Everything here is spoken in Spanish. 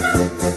Música